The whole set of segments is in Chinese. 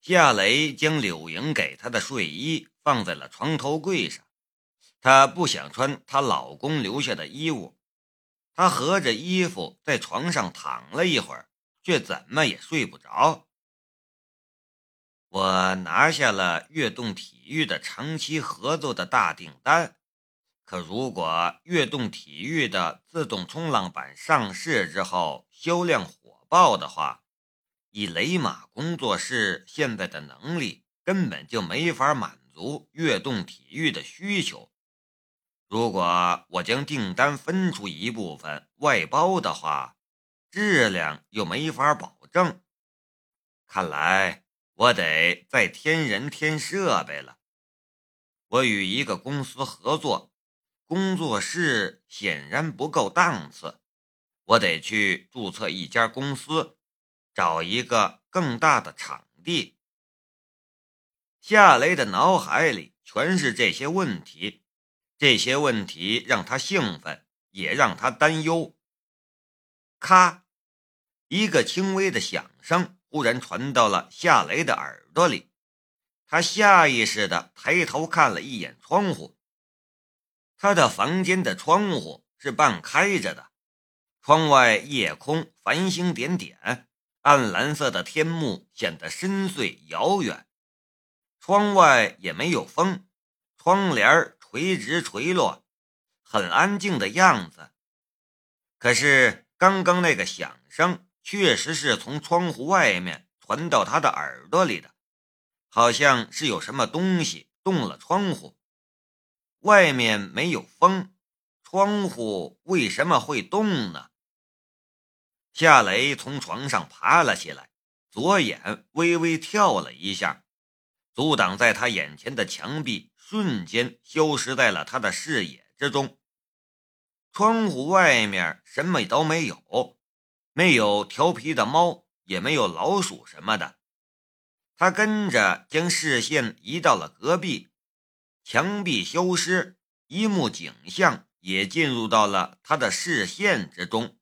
夏雷将柳莹给他的睡衣放在了床头柜上，她不想穿她老公留下的衣物。她合着衣服在床上躺了一会儿，却怎么也睡不着。我拿下了悦动体育的长期合作的大订单，可如果悦动体育的自动冲浪板上市之后销量火爆的话，以雷马工作室现在的能力，根本就没法满足悦动体育的需求。如果我将订单分出一部分外包的话，质量又没法保证。看来我得再添人添设备了。我与一个公司合作，工作室显然不够档次，我得去注册一家公司。找一个更大的场地。夏雷的脑海里全是这些问题，这些问题让他兴奋，也让他担忧。咔，一个轻微的响声忽然传到了夏雷的耳朵里，他下意识地抬头看了一眼窗户。他的房间的窗户是半开着的，窗外夜空繁星点点。暗蓝色的天幕显得深邃遥远，窗外也没有风，窗帘垂直垂落，很安静的样子。可是刚刚那个响声确实是从窗户外面传到他的耳朵里的，好像是有什么东西动了窗户。外面没有风，窗户为什么会动呢？夏雷从床上爬了起来，左眼微微跳了一下，阻挡在他眼前的墙壁瞬间消失在了他的视野之中。窗户外面什么都没有，没有调皮的猫，也没有老鼠什么的。他跟着将视线移到了隔壁，墙壁消失，一幕景象也进入到了他的视线之中。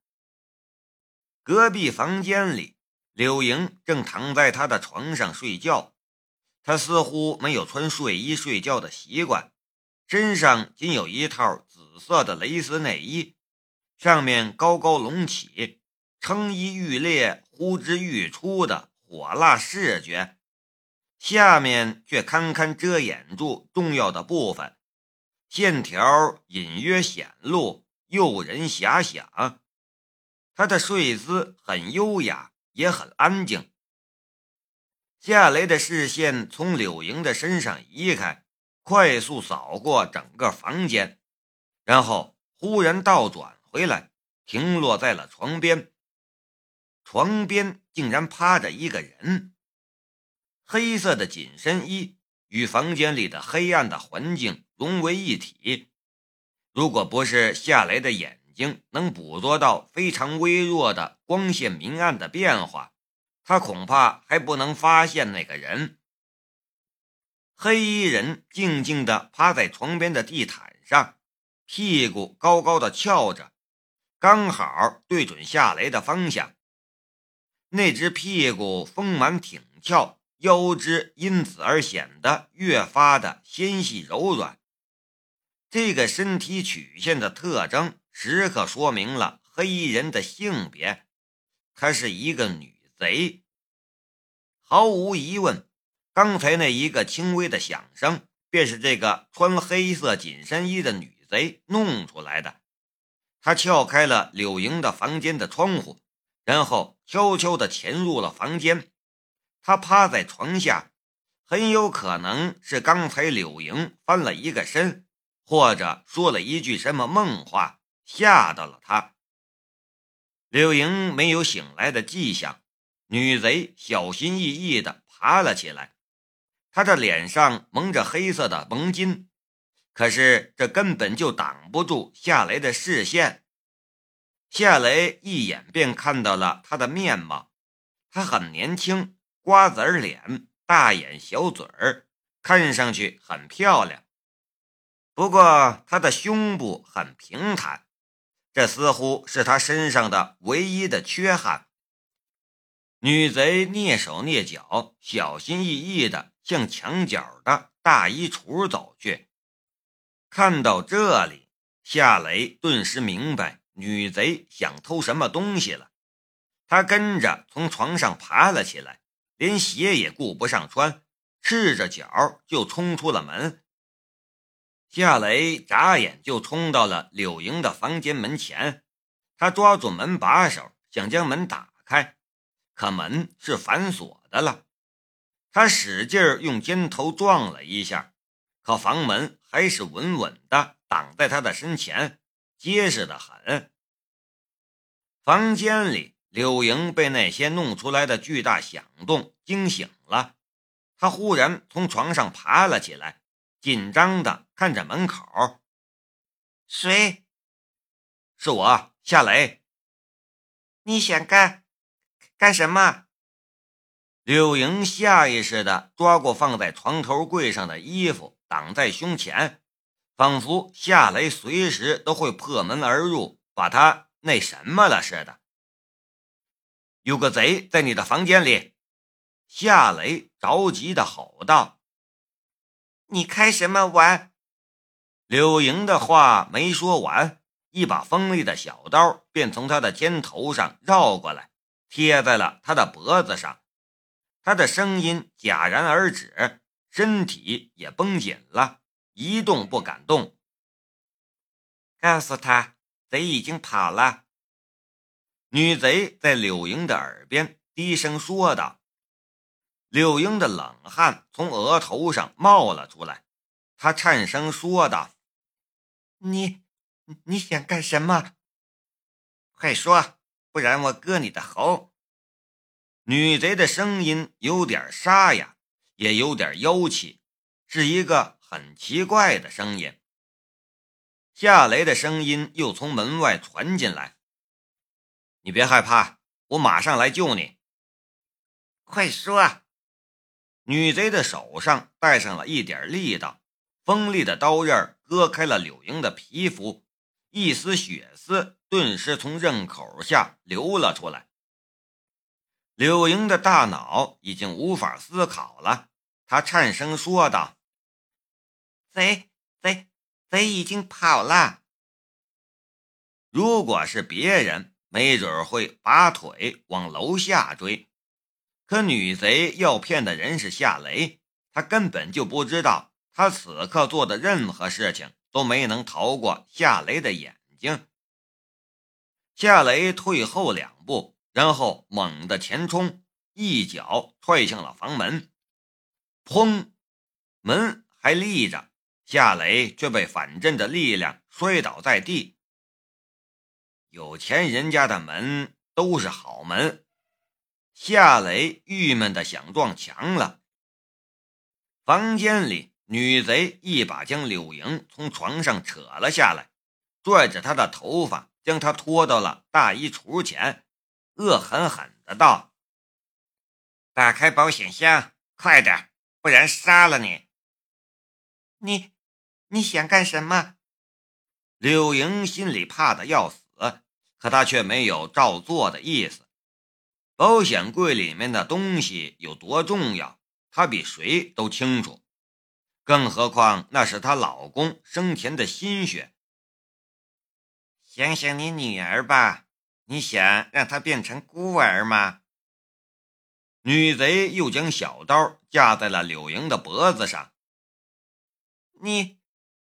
隔壁房间里，柳莹正躺在他的床上睡觉。她似乎没有穿睡衣睡觉的习惯，身上仅有一套紫色的蕾丝内衣，上面高高隆起，撑衣欲裂、呼之欲出的火辣视觉，下面却堪堪遮掩住重要的部分，线条隐约显露，诱人遐想。他的睡姿很优雅，也很安静。夏雷的视线从柳莹的身上移开，快速扫过整个房间，然后忽然倒转回来，停落在了床边。床边竟然趴着一个人，黑色的紧身衣与房间里的黑暗的环境融为一体。如果不是夏雷的眼，已经能捕捉到非常微弱的光线明暗的变化，他恐怕还不能发现那个人。黑衣人静静地趴在床边的地毯上，屁股高高的翘着，刚好对准夏雷的方向。那只屁股丰满挺翘，腰肢因此而显得越发的纤细柔软。这个身体曲线的特征。时刻说明了黑衣人的性别，她是一个女贼。毫无疑问，刚才那一个轻微的响声，便是这个穿黑色紧身衣的女贼弄出来的。她撬开了柳莹的房间的窗户，然后悄悄地潜入了房间。她趴在床下，很有可能是刚才柳莹翻了一个身，或者说了一句什么梦话。吓到了他，柳莹没有醒来的迹象。女贼小心翼翼地爬了起来，她的脸上蒙着黑色的蒙巾，可是这根本就挡不住夏雷的视线。夏雷一眼便看到了她的面貌，她很年轻，瓜子脸，大眼小嘴儿，看上去很漂亮。不过她的胸部很平坦。这似乎是他身上的唯一的缺憾。女贼蹑手蹑脚、小心翼翼地向墙角的大衣橱走去。看到这里，夏雷顿时明白女贼想偷什么东西了。他跟着从床上爬了起来，连鞋也顾不上穿，赤着脚就冲出了门。夏雷眨眼就冲到了柳莹的房间门前，他抓住门把手，想将门打开，可门是反锁的了。他使劲用肩头撞了一下，可房门还是稳稳的挡在他的身前，结实的很。房间里，柳莹被那些弄出来的巨大响动惊醒了，她忽然从床上爬了起来。紧张的看着门口，谁？是我夏雷。你想干干什么？柳莹下意识的抓过放在床头柜上的衣服，挡在胸前，仿佛夏雷随时都会破门而入，把他那什么了似的。有个贼在你的房间里！夏雷着急的吼道。你开什么玩？柳莹的话没说完，一把锋利的小刀便从他的肩头上绕过来，贴在了他的脖子上。他的声音戛然而止，身体也绷紧了，一动不敢动。告诉他，贼已经跑了。女贼在柳莹的耳边低声说道。柳英的冷汗从额头上冒了出来，她颤声说道：“你，你想干什么？快说，不然我割你的喉。”女贼的声音有点沙哑，也有点妖气，是一个很奇怪的声音。夏雷的声音又从门外传进来：“你别害怕，我马上来救你。快说。”女贼的手上带上了一点力道，锋利的刀刃割开了柳莹的皮肤，一丝血丝顿时从刃口下流了出来。柳莹的大脑已经无法思考了，她颤声说道：“贼贼贼已经跑了。如果是别人，没准会拔腿往楼下追。”可女贼要骗的人是夏雷，他根本就不知道，他此刻做的任何事情都没能逃过夏雷的眼睛。夏雷退后两步，然后猛地前冲，一脚踹向了房门。砰！门还立着，夏雷却被反震的力量摔倒在地。有钱人家的门都是好门。夏雷郁闷的想撞墙了。房间里，女贼一把将柳莹从床上扯了下来，拽着她的头发，将她拖到了大衣橱前，恶狠狠的道：“打开保险箱，快点，不然杀了你！”你，你想干什么？柳莹心里怕的要死，可她却没有照做的意思。保险柜里面的东西有多重要，她比谁都清楚。更何况那是她老公生前的心血。想想你女儿吧，你想让她变成孤儿吗？女贼又将小刀架在了柳莹的脖子上。你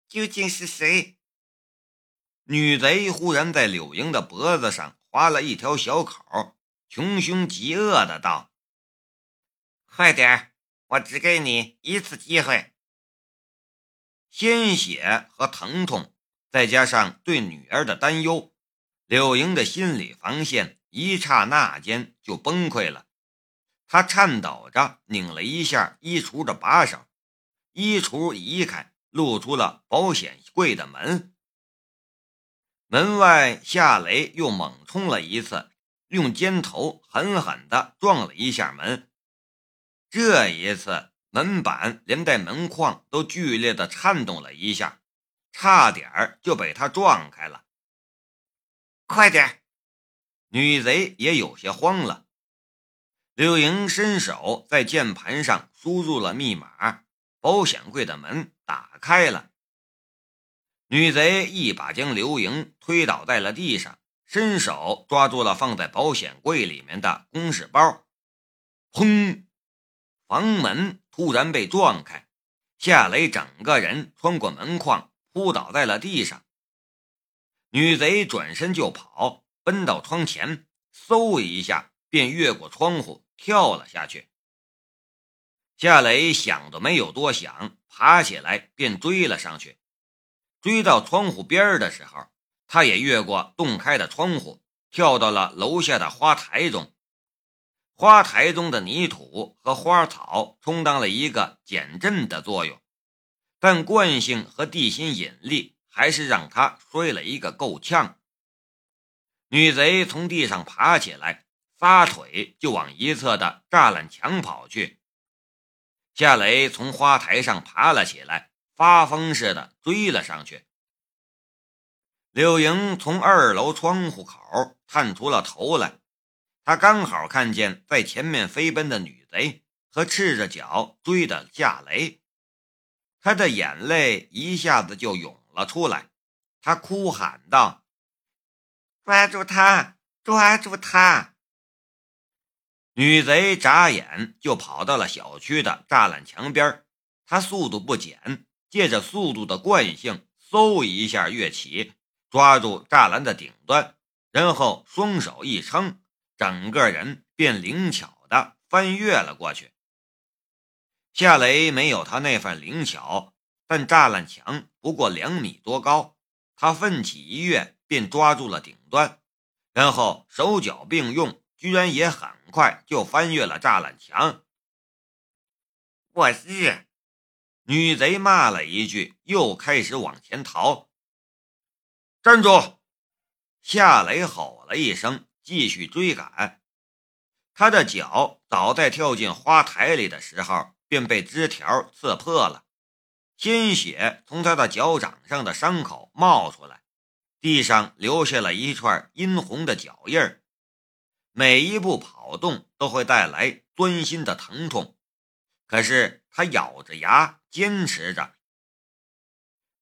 究竟是谁？女贼忽然在柳莹的脖子上划了一条小口。穷凶极恶的道：“快点我只给你一次机会。”鲜血和疼痛，再加上对女儿的担忧，柳莹的心理防线一刹那间就崩溃了。她颤抖着拧了一下衣橱的把手，衣橱移开，露出了保险柜的门。门外，夏雷又猛冲了一次。用肩头狠狠地撞了一下门，这一次门板连带门框都剧烈地颤动了一下，差点就被他撞开了。快点！女贼也有些慌了。柳莹伸手在键盘上输入了密码，保险柜的门打开了。女贼一把将刘莹推倒在了地上，伸手抓住了放在保险柜里面的公事包。砰！房门突然被撞开，夏雷整个人穿过门框，扑倒在了地上。女贼转身就跑，奔到窗前，嗖一下便越过窗户跳了下去。夏雷想都没有多想，爬起来便追了上去。追到窗户边的时候，他也越过洞开的窗户，跳到了楼下的花台中。花台中的泥土和花草充当了一个减震的作用，但惯性和地心引力。还是让他摔了一个够呛。女贼从地上爬起来，撒腿就往一侧的栅栏墙跑去。夏雷从花台上爬了起来，发疯似的追了上去。柳莹从二楼窗户口探出了头来，她刚好看见在前面飞奔的女贼和赤着脚追的夏雷，她的眼泪一下子就涌。了出来，他哭喊道：“抓住他！抓住他！”女贼眨眼就跑到了小区的栅栏墙边，她速度不减，借着速度的惯性，嗖一下跃起，抓住栅栏的顶端，然后双手一撑，整个人便灵巧的翻越了过去。夏雷没有他那份灵巧。但栅栏墙不过两米多高，他奋起一跃，便抓住了顶端，然后手脚并用，居然也很快就翻越了栅栏墙。我日！女贼骂了一句，又开始往前逃。站住！夏雷吼了一声，继续追赶。他的脚早在跳进花台里的时候便被枝条刺破了。鲜血从他的脚掌上的伤口冒出来，地上留下了一串殷红的脚印。每一步跑动都会带来钻心的疼痛，可是他咬着牙坚持着。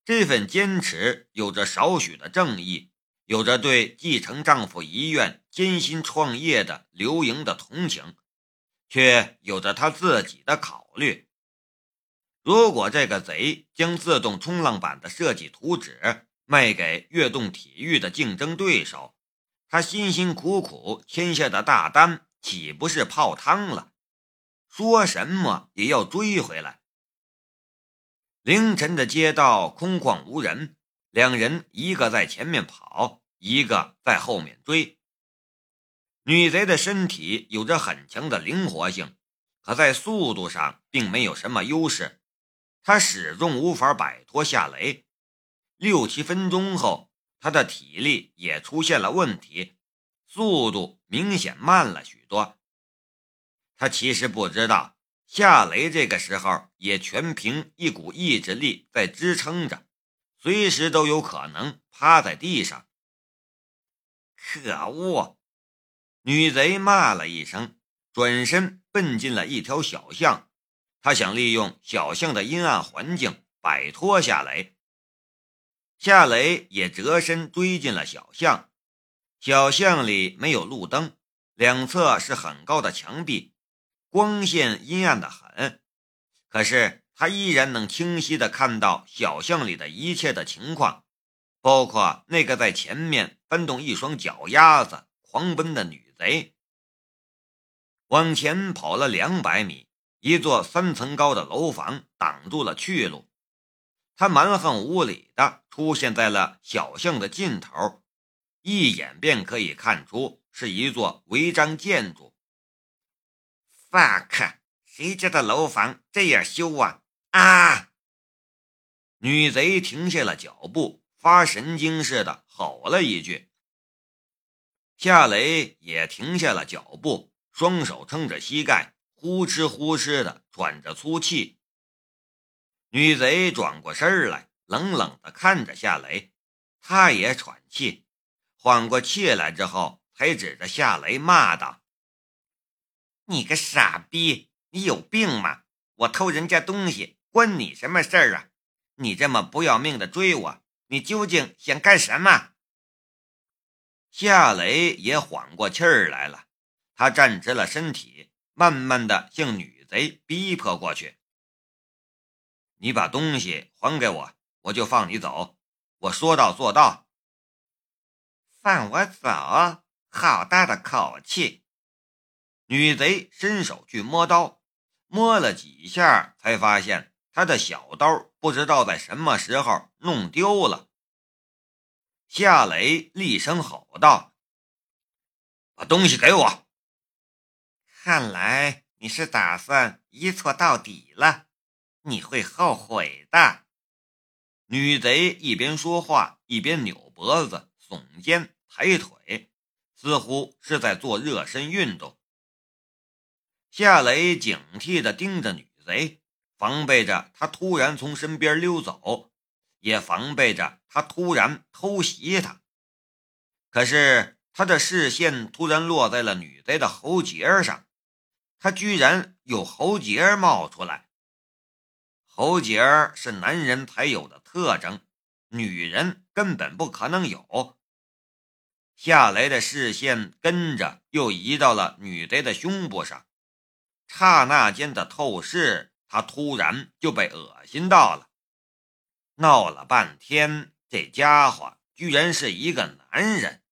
这份坚持有着少许的正义，有着对继承丈夫遗愿艰辛创业的刘莹的同情，却有着他自己的考虑。如果这个贼将自动冲浪板的设计图纸卖给悦动体育的竞争对手，他辛辛苦苦签下的大单岂不是泡汤了？说什么也要追回来。凌晨的街道空旷无人，两人一个在前面跑，一个在后面追。女贼的身体有着很强的灵活性，可在速度上并没有什么优势。她始终无法摆脱夏雷，六七分钟后，他的体力也出现了问题，速度明显慢了许多。他其实不知道，夏雷这个时候也全凭一股意志力在支撑着，随时都有可能趴在地上。可恶！女贼骂了一声，转身奔进了一条小巷。她想利用小巷的阴暗环境摆脱夏雷，夏雷也折身追进了小巷。小巷里没有路灯，两侧是很高的墙壁，光线阴暗的很。可是他依然能清晰的看到小巷里的一切的情况，包括那个在前面搬动一双脚丫子狂奔的女贼。往前跑了两百米。一座三层高的楼房挡住了去路，他蛮横无理的出现在了小巷的尽头，一眼便可以看出是一座违章建筑。fuck，谁家的楼房这样修啊？啊！女贼停下了脚步，发神经似的吼了一句。夏雷也停下了脚步，双手撑着膝盖。呼哧呼哧的喘着粗气，女贼转过身来，冷冷的看着夏雷，他也喘气，缓过气来之后，才指着夏雷骂道：“你个傻逼，你有病吗？我偷人家东西，关你什么事儿啊？你这么不要命的追我，你究竟想干什么？夏雷也缓过气儿来了，他站直了身体，慢慢的向女贼逼迫过去。你把东西还给我，我就放你走。我说到做到。放我走？好大的口气！女贼伸手去摸刀，摸了几下，才发现她的小刀不知道在什么时候弄丢了。夏雷厉声吼道：“把东西给我！”看来你是打算一错到底了，你会后悔的。女贼一边说话，一边扭脖子、耸肩、抬腿，似乎是在做热身运动。夏雷警惕地盯着女贼，防备着她突然从身边溜走。也防备着他突然偷袭他，可是他的视线突然落在了女贼的喉结上，他居然有喉结冒出来。喉结是男人才有的特征，女人根本不可能有。夏雷的视线跟着又移到了女贼的胸部上，刹那间的透视，他突然就被恶心到了。闹了半天，这家伙居然是一个男人。